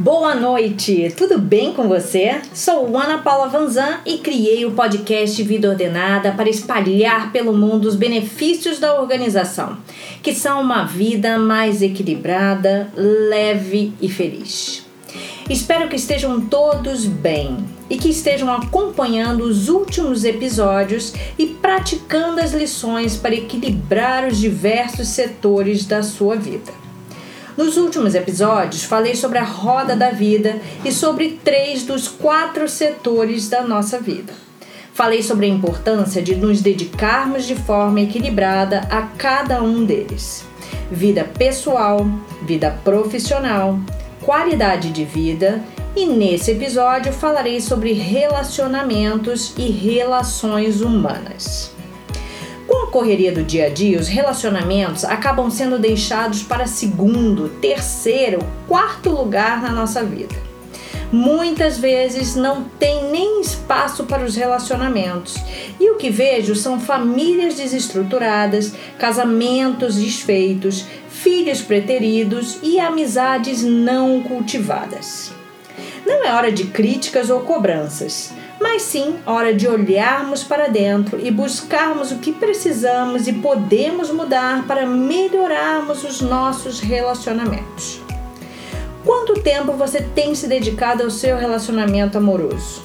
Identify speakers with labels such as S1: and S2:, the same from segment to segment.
S1: Boa noite, tudo bem com você? Sou Ana Paula Vanzan e criei o podcast Vida Ordenada para espalhar pelo mundo os benefícios da organização, que são uma vida mais equilibrada, leve e feliz. Espero que estejam todos bem e que estejam acompanhando os últimos episódios e praticando as lições para equilibrar os diversos setores da sua vida. Nos últimos episódios, falei sobre a roda da vida e sobre três dos quatro setores da nossa vida. Falei sobre a importância de nos dedicarmos de forma equilibrada a cada um deles: vida pessoal, vida profissional, qualidade de vida e nesse episódio falarei sobre relacionamentos e relações humanas. Correria do dia a dia, os relacionamentos acabam sendo deixados para segundo, terceiro, quarto lugar na nossa vida. Muitas vezes não tem nem espaço para os relacionamentos, e o que vejo são famílias desestruturadas, casamentos desfeitos, filhos preteridos e amizades não cultivadas. Não é hora de críticas ou cobranças, mas sim hora de olharmos para dentro e buscarmos o que precisamos e podemos mudar para melhorarmos os nossos relacionamentos. Quanto tempo você tem se dedicado ao seu relacionamento amoroso?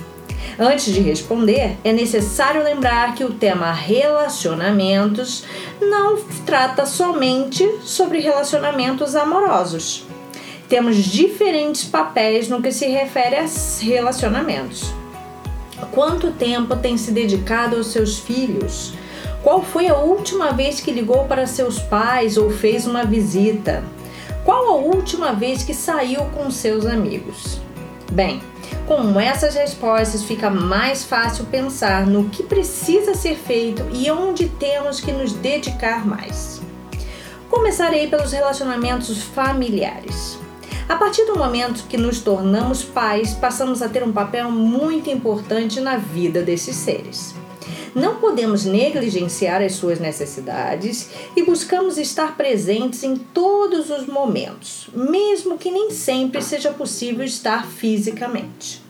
S1: Antes de responder, é necessário lembrar que o tema relacionamentos não trata somente sobre relacionamentos amorosos. Temos diferentes papéis no que se refere a relacionamentos. Quanto tempo tem se dedicado aos seus filhos? Qual foi a última vez que ligou para seus pais ou fez uma visita? Qual a última vez que saiu com seus amigos? Bem, com essas respostas fica mais fácil pensar no que precisa ser feito e onde temos que nos dedicar mais. Começarei pelos relacionamentos familiares. A partir do momento que nos tornamos pais, passamos a ter um papel muito importante na vida desses seres. Não podemos negligenciar as suas necessidades e buscamos estar presentes em todos os momentos, mesmo que nem sempre seja possível estar fisicamente.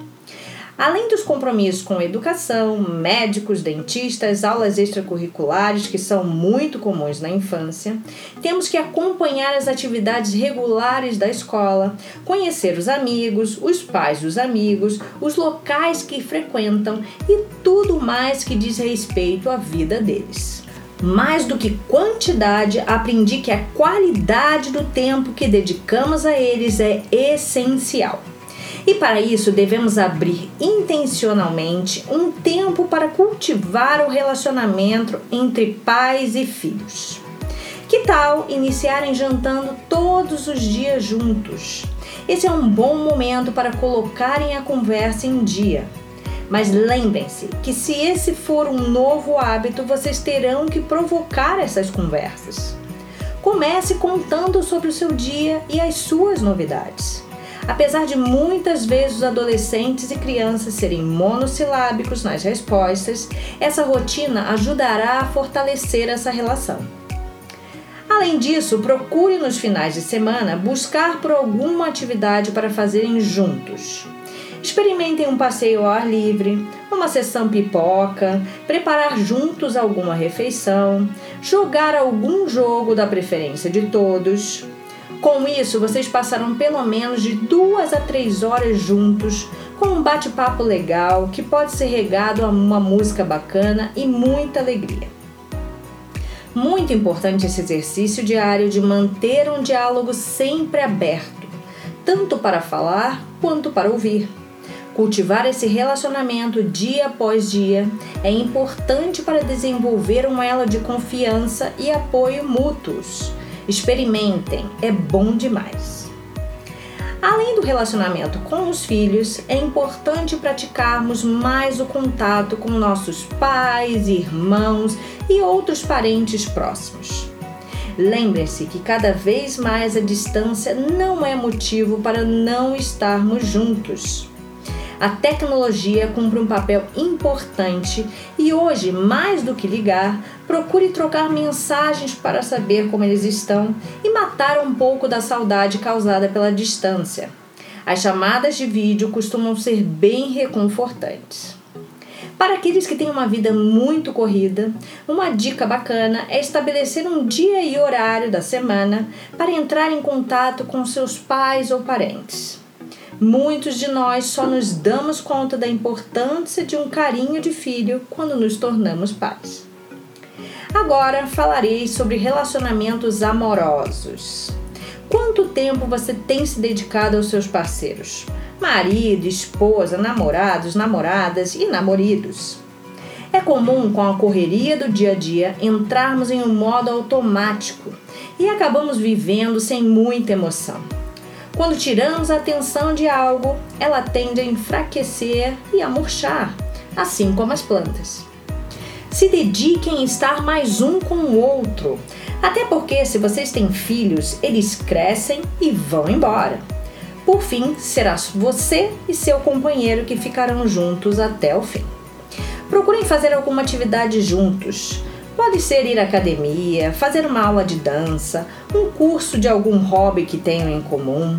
S1: Além dos compromissos com educação, médicos, dentistas, aulas extracurriculares, que são muito comuns na infância, temos que acompanhar as atividades regulares da escola, conhecer os amigos, os pais dos amigos, os locais que frequentam e tudo mais que diz respeito à vida deles. Mais do que quantidade, aprendi que a qualidade do tempo que dedicamos a eles é essencial. E para isso devemos abrir intencionalmente um tempo para cultivar o relacionamento entre pais e filhos. Que tal iniciarem jantando todos os dias juntos? Esse é um bom momento para colocarem a conversa em dia. Mas lembrem-se que, se esse for um novo hábito, vocês terão que provocar essas conversas. Comece contando sobre o seu dia e as suas novidades. Apesar de muitas vezes os adolescentes e crianças serem monossilábicos nas respostas, essa rotina ajudará a fortalecer essa relação. Além disso, procure nos finais de semana buscar por alguma atividade para fazerem juntos. Experimentem um passeio ao ar livre, uma sessão pipoca, preparar juntos alguma refeição, jogar algum jogo da preferência de todos. Com isso, vocês passaram pelo menos de duas a três horas juntos, com um bate-papo legal que pode ser regado a uma música bacana e muita alegria. Muito importante esse exercício diário de manter um diálogo sempre aberto, tanto para falar quanto para ouvir. Cultivar esse relacionamento dia após dia é importante para desenvolver um elo de confiança e apoio mútuos Experimentem, é bom demais. Além do relacionamento com os filhos, é importante praticarmos mais o contato com nossos pais, irmãos e outros parentes próximos. Lembre-se que cada vez mais a distância não é motivo para não estarmos juntos. A tecnologia cumpre um papel importante e hoje, mais do que ligar, procure trocar mensagens para saber como eles estão e matar um pouco da saudade causada pela distância. As chamadas de vídeo costumam ser bem reconfortantes. Para aqueles que têm uma vida muito corrida, uma dica bacana é estabelecer um dia e horário da semana para entrar em contato com seus pais ou parentes. Muitos de nós só nos damos conta da importância de um carinho de filho quando nos tornamos pais. Agora falarei sobre relacionamentos amorosos. Quanto tempo você tem se dedicado aos seus parceiros? Marido, esposa, namorados, namoradas e namoridos. É comum, com a correria do dia a dia, entrarmos em um modo automático e acabamos vivendo sem muita emoção. Quando tiramos a atenção de algo, ela tende a enfraquecer e a murchar, assim como as plantas. Se dediquem a estar mais um com o outro, até porque se vocês têm filhos, eles crescem e vão embora. Por fim, será você e seu companheiro que ficarão juntos até o fim. Procurem fazer alguma atividade juntos Pode ser ir à academia, fazer uma aula de dança, um curso de algum hobby que tenham em comum.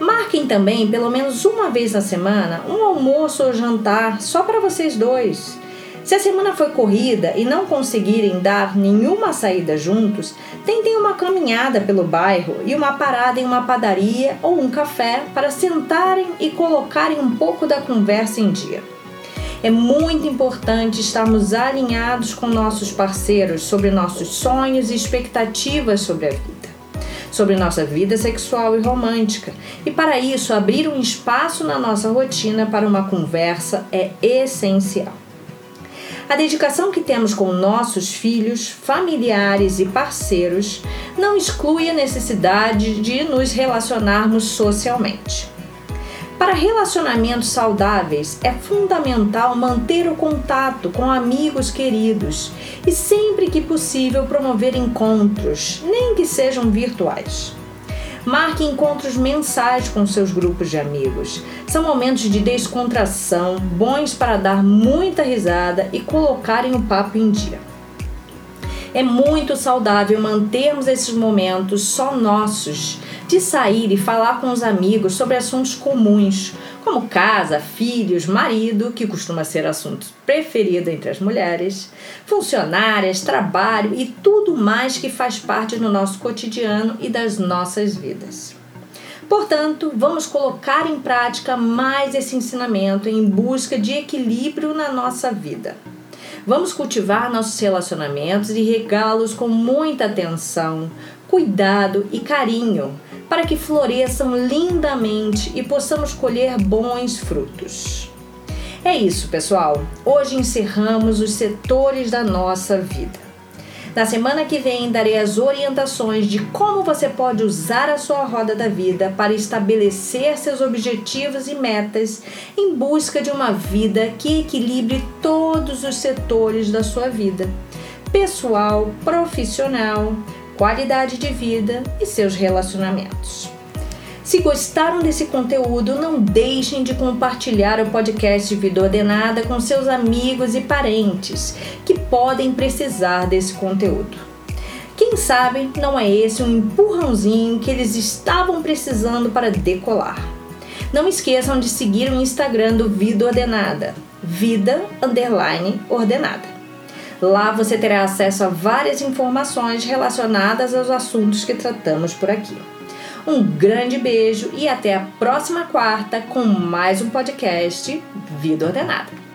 S1: Marquem também, pelo menos uma vez na semana, um almoço ou jantar só para vocês dois. Se a semana foi corrida e não conseguirem dar nenhuma saída juntos, tentem uma caminhada pelo bairro e uma parada em uma padaria ou um café para sentarem e colocarem um pouco da conversa em dia. É muito importante estarmos alinhados com nossos parceiros sobre nossos sonhos e expectativas sobre a vida, sobre nossa vida sexual e romântica. E para isso, abrir um espaço na nossa rotina para uma conversa é essencial. A dedicação que temos com nossos filhos, familiares e parceiros não exclui a necessidade de nos relacionarmos socialmente. Para relacionamentos saudáveis, é fundamental manter o contato com amigos queridos e, sempre que possível, promover encontros, nem que sejam virtuais. Marque encontros mensais com seus grupos de amigos. São momentos de descontração, bons para dar muita risada e colocarem o papo em dia. É muito saudável mantermos esses momentos só nossos de sair e falar com os amigos sobre assuntos comuns, como casa, filhos, marido, que costuma ser assunto preferido entre as mulheres, funcionárias, trabalho e tudo mais que faz parte do nosso cotidiano e das nossas vidas. Portanto, vamos colocar em prática mais esse ensinamento em busca de equilíbrio na nossa vida. Vamos cultivar nossos relacionamentos e regá-los com muita atenção, cuidado e carinho, para que floresçam lindamente e possamos colher bons frutos. É isso, pessoal. Hoje encerramos os setores da nossa vida. Na semana que vem darei as orientações de como você pode usar a sua roda da vida para estabelecer seus objetivos e metas em busca de uma vida que equilibre todos os setores da sua vida: pessoal, profissional, qualidade de vida e seus relacionamentos. Se gostaram desse conteúdo, não deixem de compartilhar o podcast Vida Ordenada com seus amigos e parentes que podem precisar desse conteúdo. Quem sabe não é esse um empurrãozinho que eles estavam precisando para decolar. Não esqueçam de seguir o Instagram do Vida Ordenada, vida underline ordenada. Lá você terá acesso a várias informações relacionadas aos assuntos que tratamos por aqui. Um grande beijo e até a próxima quarta com mais um podcast Vida Ordenada.